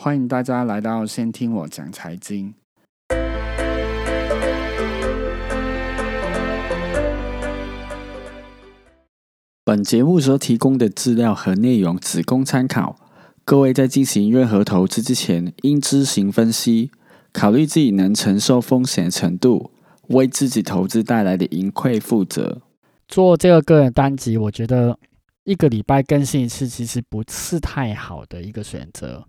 欢迎大家来到先听我讲财经。本节目所提供的资料和内容只供参考，各位在进行任何投资之前，应知行分析，考虑自己能承受风险程度，为自己投资带来的盈亏负责。做这个个人单集，我觉得一个礼拜更新一次，其实不是太好的一个选择。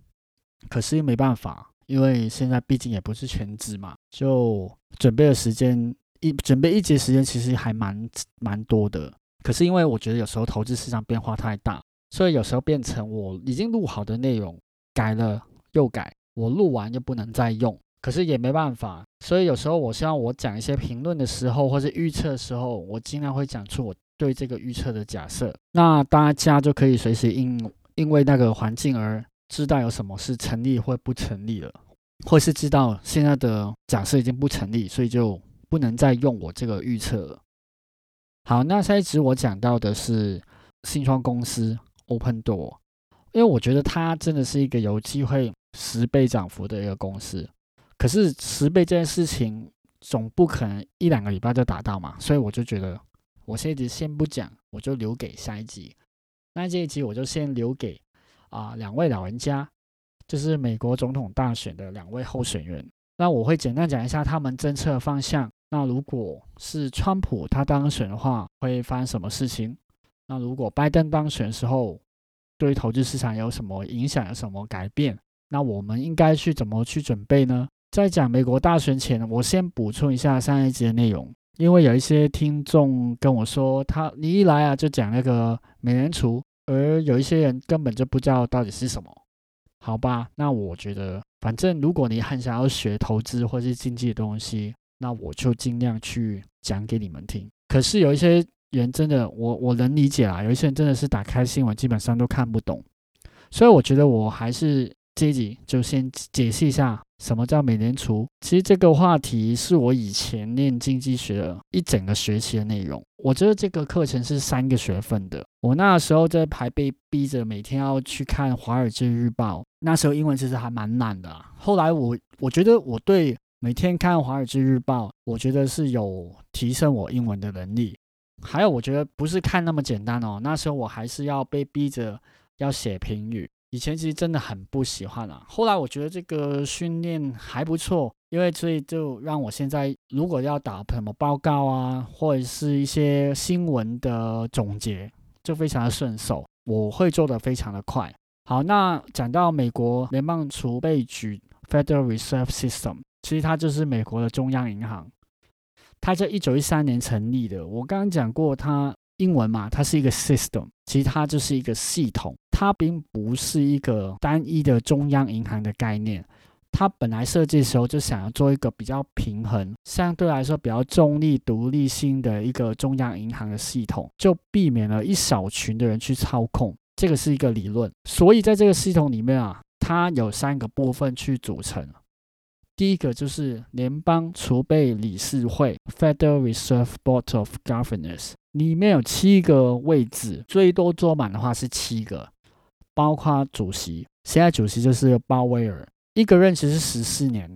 可是又没办法，因为现在毕竟也不是全职嘛，就准备的时间一准备一节时间，其实还蛮蛮多的。可是因为我觉得有时候投资市场变化太大，所以有时候变成我已经录好的内容改了又改，我录完又不能再用。可是也没办法，所以有时候我希望我讲一些评论的时候，或是预测的时候，我尽量会讲出我对这个预测的假设。那大家就可以随时因因为那个环境而知道有什么是成立或不成立了，或是知道现在的假设已经不成立，所以就不能再用我这个预测了。好，那下一集我讲到的是新创公司 Open Door，因为我觉得它真的是一个有机会十倍涨幅的一个公司。可是十倍这件事情总不可能一两个礼拜就达到嘛，所以我就觉得我这一集先不讲，我就留给下一集。那这一集我就先留给啊两位老人家，就是美国总统大选的两位候选人。那我会简单讲一下他们政策方向。那如果是川普他当选的话，会发生什么事情？那如果拜登当选时候，对于投资市场有什么影响？有什么改变？那我们应该去怎么去准备呢？在讲美国大选前，我先补充一下上一集的内容，因为有一些听众跟我说，他你一来啊就讲那个美联储，而有一些人根本就不知道到底是什么。好吧，那我觉得，反正如果你很想要学投资或是经济的东西。那我就尽量去讲给你们听。可是有一些人真的，我我能理解啊。有一些人真的是打开新闻基本上都看不懂，所以我觉得我还是这一集就先解释一下什么叫美联储。其实这个话题是我以前念经济学一整个学期的内容。我觉得这个课程是三个学分的。我那时候在排被逼着每天要去看《华尔街日报》，那时候英文其实还蛮难的。后来我我觉得我对。每天看《华尔街日报》，我觉得是有提升我英文的能力。还有，我觉得不是看那么简单哦。那时候我还是要被逼着要写评语。以前其实真的很不喜欢啊。后来我觉得这个训练还不错，因为所以就让我现在如果要打什么报告啊，或者是一些新闻的总结，就非常的顺手。我会做的非常的快。好，那讲到美国联邦储备局 （Federal Reserve System）。其实它就是美国的中央银行，它在一九一三年成立的。我刚刚讲过，它英文嘛，它是一个 system，其实它就是一个系统，它并不是一个单一的中央银行的概念。它本来设计的时候就想要做一个比较平衡、相对来说比较中立、独立性的一个中央银行的系统，就避免了一小群的人去操控。这个是一个理论，所以在这个系统里面啊，它有三个部分去组成。第一个就是联邦储备理事会 （Federal Reserve Board of Governors），里面有七个位置，最多坐满的话是七个，包括主席。现在主席就是鲍威尔，一个任期是十四年，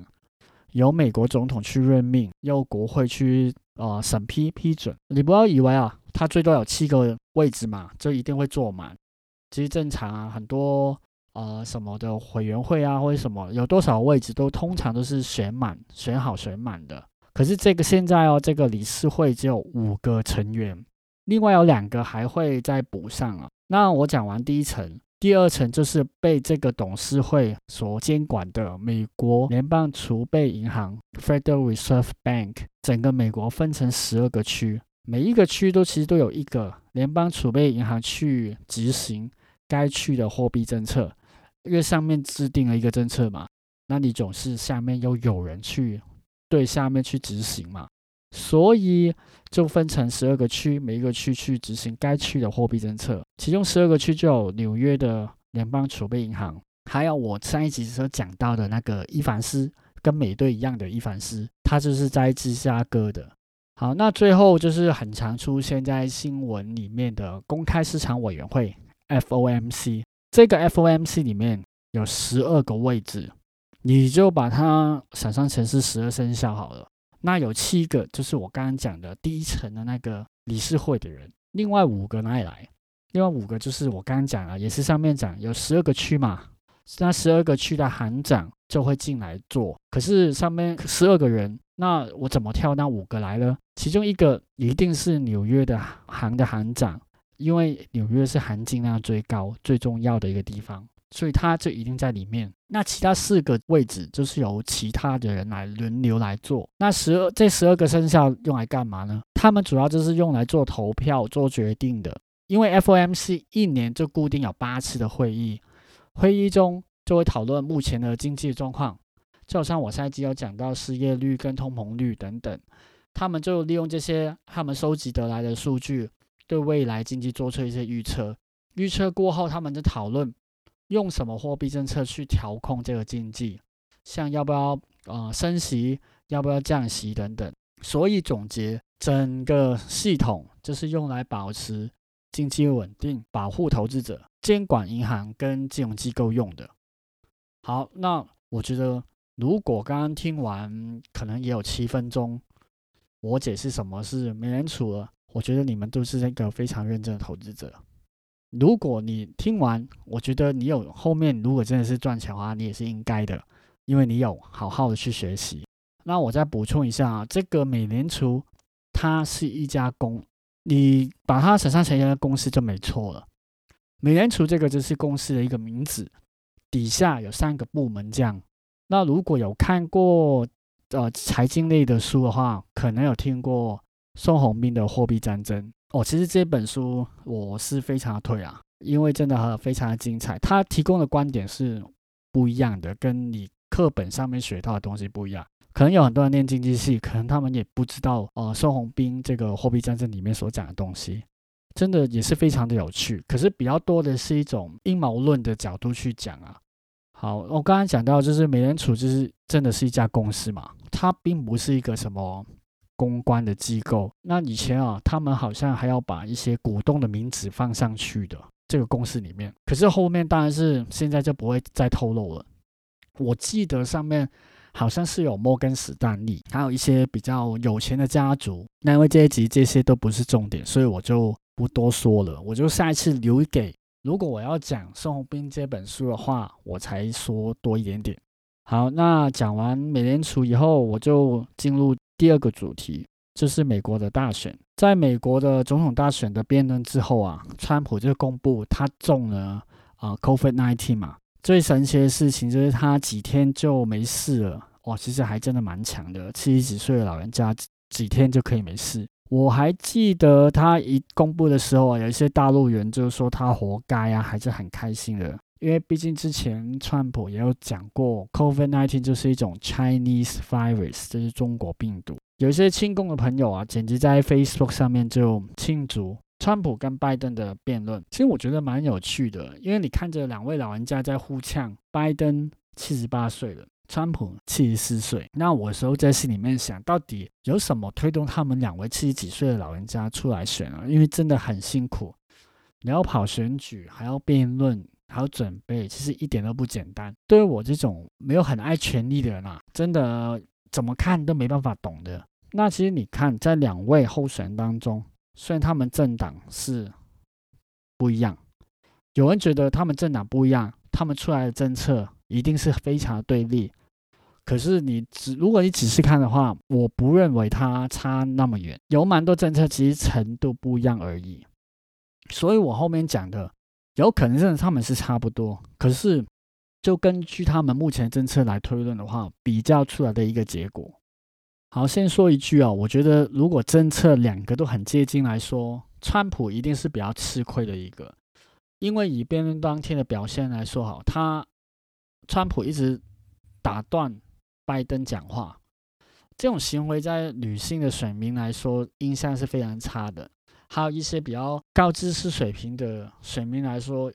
由美国总统去任命，由国会去呃审批批准。你不要以为啊，他最多有七个位置嘛，就一定会坐满，其实正常啊，很多。呃，什么的委员会啊，或者什么有多少位置，都通常都是选满、选好、选满的。可是这个现在哦，这个理事会只有五个成员，另外有两个还会再补上啊。那我讲完第一层，第二层就是被这个董事会所监管的美国联邦储备银行 （Federal Reserve Bank）。整个美国分成十二个区，每一个区都其实都有一个联邦储备银行去执行该区的货币政策。因为上面制定了一个政策嘛，那你总是下面又有人去对下面去执行嘛，所以就分成十二个区，每一个区去执行该区的货币政策。其中十二个区就有纽约的联邦储备银行，还有我上一集所讲到的那个伊凡斯，跟美队一样的伊凡斯，它就是在芝加哥的。好，那最后就是很常出现在新闻里面的公开市场委员会 （FOMC）。这个 FOMC 里面有十二个位置，你就把它想象成是十二生肖好了。那有七个就是我刚刚讲的第一层的那个理事会的人，另外五个哪里来？另外五个就是我刚刚讲了，也是上面讲有十二个区嘛，那十二个区的行长就会进来做。可是上面十二个人，那我怎么挑那五个来呢？其中一个一定是纽约的行的行长，因为纽约是含金量最高、最重要的一个地方，所以他就一定在里面。那其他四个位置就是由其他的人来轮流来做。那十二这十二个生肖用来干嘛呢？他们主要就是用来做投票、做决定的。因为 FOMC 一年就固定有八次的会议，会议中就会讨论目前的经济状况，就好像我上一集有讲到失业率跟通膨率等等，他们就利用这些他们收集得来的数据，对未来经济做出一些预测。预测过后，他们就讨论用什么货币政策去调控这个经济，像要不要呃升息，要不要降息等等。所以总结，整个系统就是用来保持。经济稳定，保护投资者，监管银行跟金融机构用的。好，那我觉得，如果刚刚听完，可能也有七分钟，我解释什么是美联储了。我觉得你们都是一个非常认真的投资者。如果你听完，我觉得你有后面，如果真的是赚钱的话，你也是应该的，因为你有好好的去学习。那我再补充一下啊，这个美联储它是一家公。你把它想象成一个公司就没错了。美联储这个就是公司的一个名字，底下有三个部门这样。那如果有看过呃财经类的书的话，可能有听过宋鸿兵的《货币战争》哦。其实这本书我是非常的推啊，因为真的非常的精彩。他提供的观点是不一样的，跟你课本上面学到的东西不一样。可能有很多人念经济系，可能他们也不知道，呃，宋鸿兵这个货币战争里面所讲的东西，真的也是非常的有趣。可是比较多的是一种阴谋论的角度去讲啊。好，我刚刚讲到，就是美联储就是真的是一家公司嘛，它并不是一个什么公关的机构。那以前啊，他们好像还要把一些股东的名字放上去的这个公司里面，可是后面当然是现在就不会再透露了。我记得上面。好像是有摩根史丹利，还有一些比较有钱的家族。那因为这一集这些都不是重点，所以我就不多说了。我就下一次留给，如果我要讲宋鸿兵这本书的话，我才说多一点点。好，那讲完美联储以后，我就进入第二个主题，就是美国的大选。在美国的总统大选的辩论之后啊，川普就公布他中了啊 COVID-19 嘛。最神奇的事情就是他几天就没事了，哇，其实还真的蛮强的。七十几岁的老人家几天就可以没事。我还记得他一公布的时候啊，有一些大陆人就说他活该啊，还是很开心的。因为毕竟之前川普也有讲过，COVID-19 就是一种 Chinese virus，这是中国病毒。有一些亲共的朋友啊，简直在 Facebook 上面就庆祝。川普跟拜登的辩论，其实我觉得蛮有趣的，因为你看着两位老人家在互呛，拜登七十八岁了，川普七十四岁。那我时候在心里面想，到底有什么推动他们两位七十几岁的老人家出来选啊？因为真的很辛苦，你要跑选举，还要辩论，还要准备，其实一点都不简单。对于我这种没有很爱权力的人啊，真的怎么看都没办法懂的。那其实你看，在两位候选人当中。虽然他们政党是不一样，有人觉得他们政党不一样，他们出来的政策一定是非常的对立。可是你只如果你仔细看的话，我不认为它差那么远，有蛮多政策其实程度不一样而已。所以我后面讲的有可能真的他们是差不多，可是就根据他们目前政策来推论的话，比较出来的一个结果。好，先说一句啊，我觉得如果政策两个都很接近来说，川普一定是比较吃亏的一个，因为以辩论当天的表现来说，好，他川普一直打断拜登讲话，这种行为在女性的选民来说印象是非常差的，还有一些比较高知识水平的选民来说。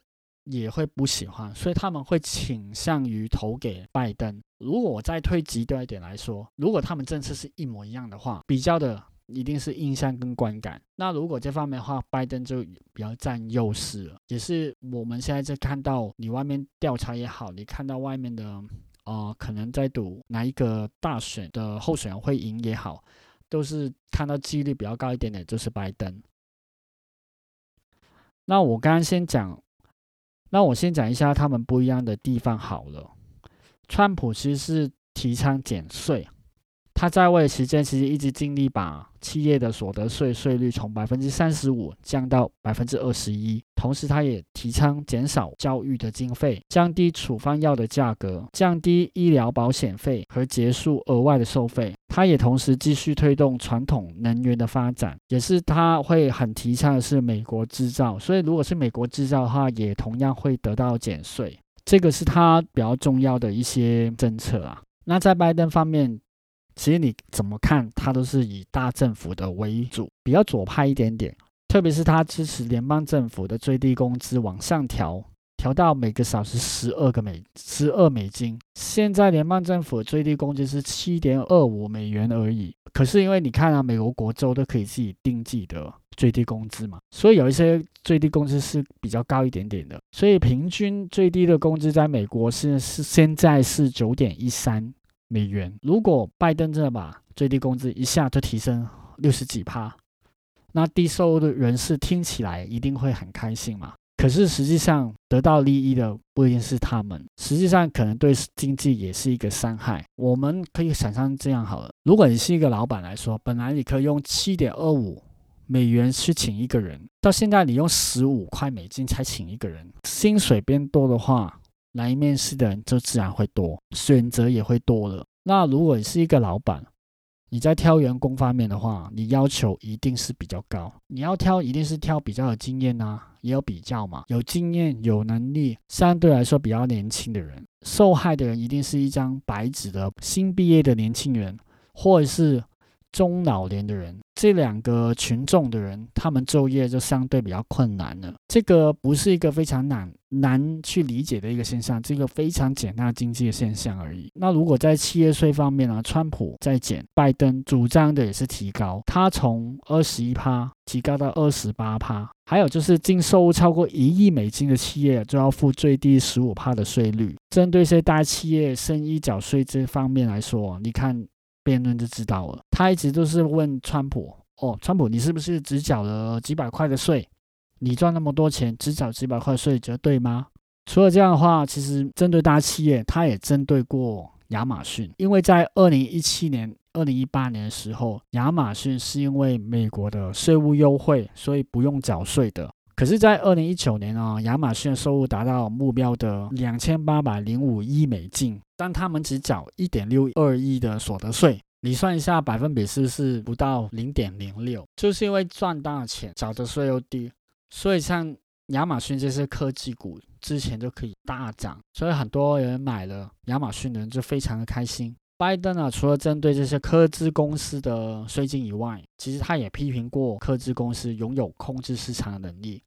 也会不喜欢，所以他们会倾向于投给拜登。如果我再推极端一点来说，如果他们政策是一模一样的话，比较的一定是印象跟观感。那如果这方面的话，拜登就比较占优势了。也是我们现在在看到你外面调查也好，你看到外面的啊，可能在赌哪一个大选的候选人会赢也好，都是看到几率比较高一点点，就是拜登。那我刚刚先讲，那我先讲一下他们不一样的地方好了。川普其实是提倡减税。他在位期间，其实一直尽力把企业的所得税税率从百分之三十五降到百分之二十一。同时，他也提倡减少教育的经费，降低处方药的价格，降低医疗保险费和结束额外的收费。他也同时继续推动传统能源的发展，也是他会很提倡的是美国制造。所以，如果是美国制造的话，也同样会得到减税。这个是他比较重要的一些政策啊。那在拜登方面。其实你怎么看，他都是以大政府的为主，比较左派一点点。特别是他支持联邦政府的最低工资往上调，调到每个小时十二个美十二美金。现在联邦政府最低工资是七点二五美元而已。可是因为你看啊，美国国州都可以自己定自己的最低工资嘛，所以有一些最低工资是比较高一点点的。所以平均最低的工资在美国是是现在是九点一三。美元，如果拜登真的把最低工资一下就提升六十几趴，那低收入的人士听起来一定会很开心嘛？可是实际上得到利益的不一定是他们，实际上可能对经济也是一个伤害。我们可以想象这样好了：如果你是一个老板来说，本来你可以用七点二五美元去请一个人，到现在你用十五块美金才请一个人，薪水变多的话。来面试的人就自然会多，选择也会多了。那如果你是一个老板，你在挑员工方面的话，你要求一定是比较高。你要挑，一定是挑比较有经验呐，也有比较嘛，有经验、有能力，相对来说比较年轻的人。受害的人一定是一张白纸的新毕业的年轻人，或者是中老年的人。这两个群众的人，他们就业就相对比较困难了。这个不是一个非常难难去理解的一个现象，这个非常简单经济的现象而已。那如果在企业税方面呢，川普在减，拜登主张的也是提高，他从二十一趴提高到二十八趴。还有就是净收入超过一亿美金的企业就要付最低十五趴的税率。针对一些大企业生意缴税这方面来说，你看。辩论就知道了。他一直都是问川普：“哦，川普，你是不是只缴了几百块的税？你赚那么多钱，只缴几百块税，觉得对吗？”除了这样的话，其实针对大企业，他也针对过亚马逊。因为在二零一七年、二零一八年的时候，亚马逊是因为美国的税务优惠，所以不用缴税的。可是，在二零一九年啊，亚马逊收入达到目标的两千八百零五亿美金，但他们只缴一点六二亿的所得税。你算一下百分比是不是不到零点零六？就是因为赚大钱，缴的税又低，所以像亚马逊这些科技股之前就可以大涨，所以很多人买了亚马逊的人就非常的开心。拜登啊，除了针对这些科技公司的税金以外，其实他也批评过科技公司拥有控制市场的能力。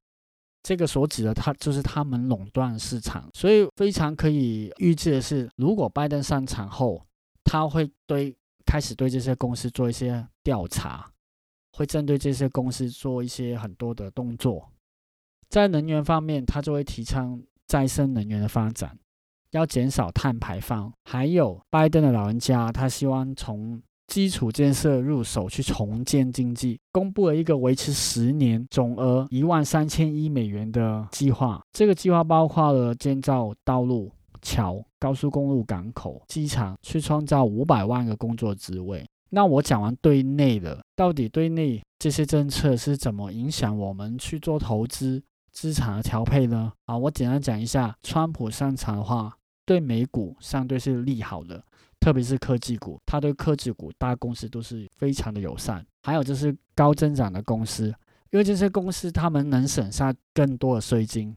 这个所指的，他就是他们垄断市场。所以非常可以预计的是，如果拜登上场后，他会对开始对这些公司做一些调查，会针对这些公司做一些很多的动作。在能源方面，他就会提倡再生能源的发展。要减少碳排放，还有拜登的老人家，他希望从基础建设入手去重建经济，公布了一个维持十年、总额一万三千亿美元的计划。这个计划包括了建造道路、桥、高速公路、港口、机场，去创造五百万个工作职位。那我讲完对内的，到底对内这些政策是怎么影响我们去做投资、资产的调配呢？啊，我简单讲一下，川普上场的话。对美股相对是利好的，特别是科技股，它对科技股大公司都是非常的友善。还有就是高增长的公司，因为这些公司他们能省下更多的税金，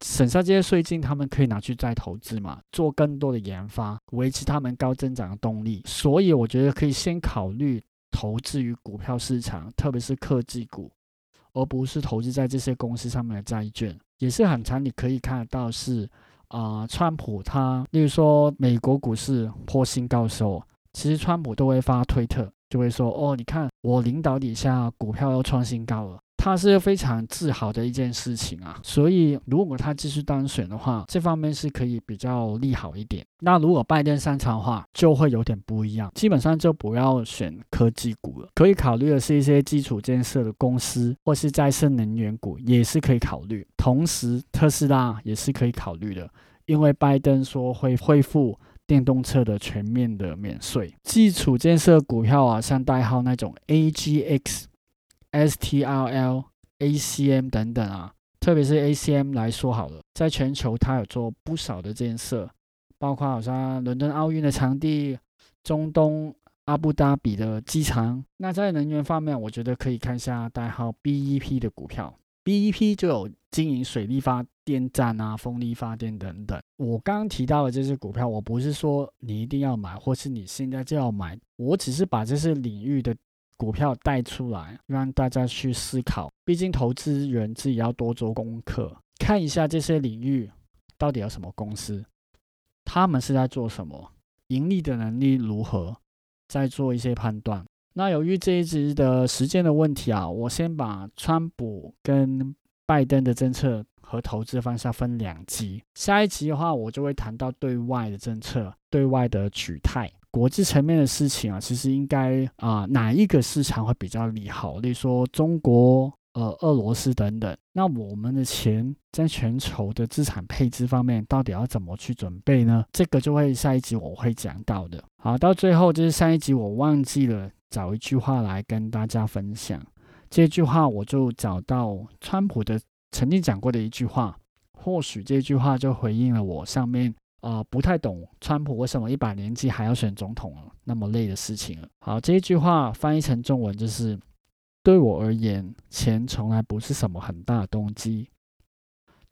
省下这些税金，他们可以拿去再投资嘛，做更多的研发，维持他们高增长的动力。所以我觉得可以先考虑投资于股票市场，特别是科技股，而不是投资在这些公司上面的债券。也是很长，你可以看得到是。啊，川普他，例如说美国股市破新高的时候，其实川普都会发推特，就会说：“哦，你看我领导底下股票又创新高了。”他是非常自豪的一件事情啊，所以如果他继续当选的话，这方面是可以比较利好一点。那如果拜登上场的话，就会有点不一样，基本上就不要选科技股了，可以考虑的是一些基础建设的公司，或是再生能源股也是可以考虑。同时，特斯拉也是可以考虑的，因为拜登说会恢复电动车的全面的免税。基础建设股票啊，像代号那种 AGX。STRL、ACM 等等啊，特别是 ACM 来说好了，在全球它有做不少的建设，包括好像伦敦奥运的场地、中东阿布达比的机场。那在能源方面，我觉得可以看一下代号 BEP 的股票，BEP 就有经营水力发电站啊、风力发电等等。我刚刚提到的这些股票，我不是说你一定要买，或是你现在就要买，我只是把这些领域的。股票带出来，让大家去思考。毕竟投资人自己要多做功课，看一下这些领域到底有什么公司，他们是在做什么，盈利的能力如何，再做一些判断。那由于这一集的时间的问题啊，我先把川普跟拜登的政策和投资方向分两集。下一集的话，我就会谈到对外的政策、对外的取态。国际层面的事情啊，其实应该啊，哪一个市场会比较利好？例如说中国、呃，俄罗斯等等。那我们的钱在全球的资产配置方面，到底要怎么去准备呢？这个就会下一集我会讲到的。好，到最后就是上一集我忘记了找一句话来跟大家分享。这句话我就找到川普的曾经讲过的一句话，或许这句话就回应了我上面。啊，不太懂川普为什么一把年纪还要选总统了，那么累的事情了。好，这一句话翻译成中文就是：对我而言，钱从来不是什么很大的动机，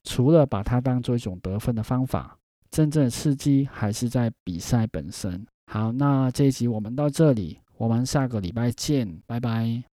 除了把它当做一种得分的方法，真正的刺激还是在比赛本身。好，那这一集我们到这里，我们下个礼拜见，拜拜。